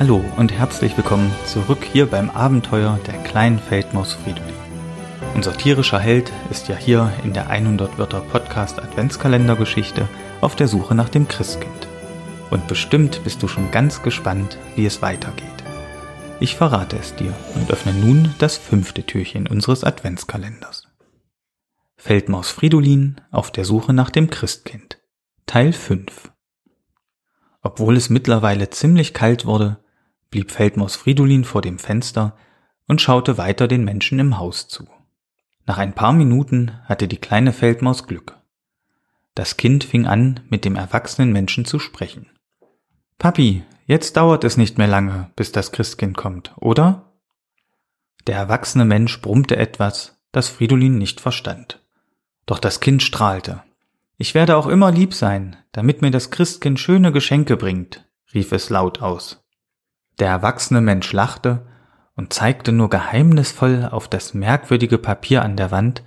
Hallo und herzlich willkommen zurück hier beim Abenteuer der kleinen Feldmaus Fridolin. Unser tierischer Held ist ja hier in der 100 Wörter Podcast Adventskalendergeschichte auf der Suche nach dem Christkind. Und bestimmt bist du schon ganz gespannt, wie es weitergeht. Ich verrate es dir und öffne nun das fünfte Türchen unseres Adventskalenders. Feldmaus Fridolin auf der Suche nach dem Christkind. Teil 5. Obwohl es mittlerweile ziemlich kalt wurde, blieb Feldmaus Fridolin vor dem Fenster und schaute weiter den Menschen im Haus zu. Nach ein paar Minuten hatte die kleine Feldmaus Glück. Das Kind fing an, mit dem erwachsenen Menschen zu sprechen. Papi, jetzt dauert es nicht mehr lange, bis das Christkind kommt, oder? Der erwachsene Mensch brummte etwas, das Fridolin nicht verstand. Doch das Kind strahlte. Ich werde auch immer lieb sein, damit mir das Christkind schöne Geschenke bringt, rief es laut aus. Der erwachsene Mensch lachte und zeigte nur geheimnisvoll auf das merkwürdige Papier an der Wand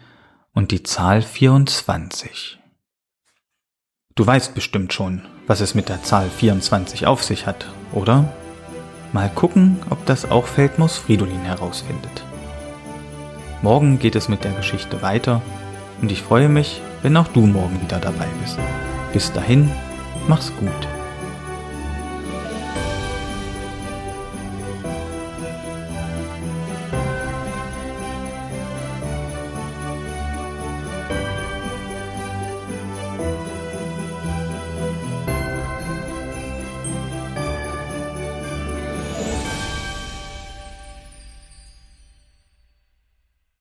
und die Zahl 24. Du weißt bestimmt schon, was es mit der Zahl 24 auf sich hat, oder? Mal gucken, ob das auch Feldmaus Fridolin herausfindet. Morgen geht es mit der Geschichte weiter und ich freue mich, wenn auch du morgen wieder dabei bist. Bis dahin, mach's gut.